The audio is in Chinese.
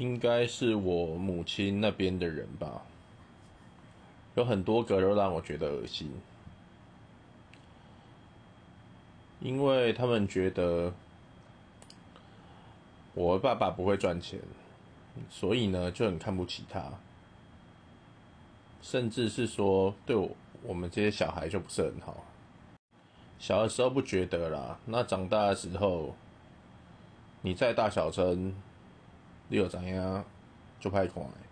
应该是我母亲那边的人吧，有很多个都让我觉得恶心，因为他们觉得我爸爸不会赚钱，所以呢就很看不起他，甚至是说对我我们这些小孩就不是很好。小的时候不觉得啦，那长大的时候，你在大小声，你可知影最歹看诶